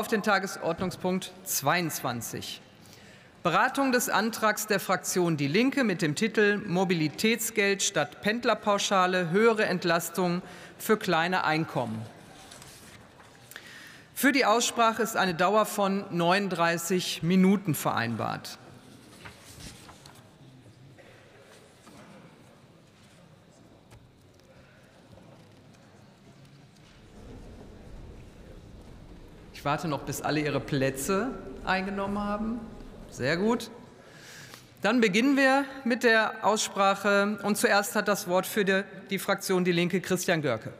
auf den Tagesordnungspunkt 22. Beratung des Antrags der Fraktion Die Linke mit dem Titel Mobilitätsgeld statt Pendlerpauschale, höhere Entlastung für kleine Einkommen. Für die Aussprache ist eine Dauer von 39 Minuten vereinbart. Ich warte noch, bis alle ihre Plätze eingenommen haben. Sehr gut. Dann beginnen wir mit der Aussprache. Und zuerst hat das Wort für die, die Fraktion Die Linke Christian Görke.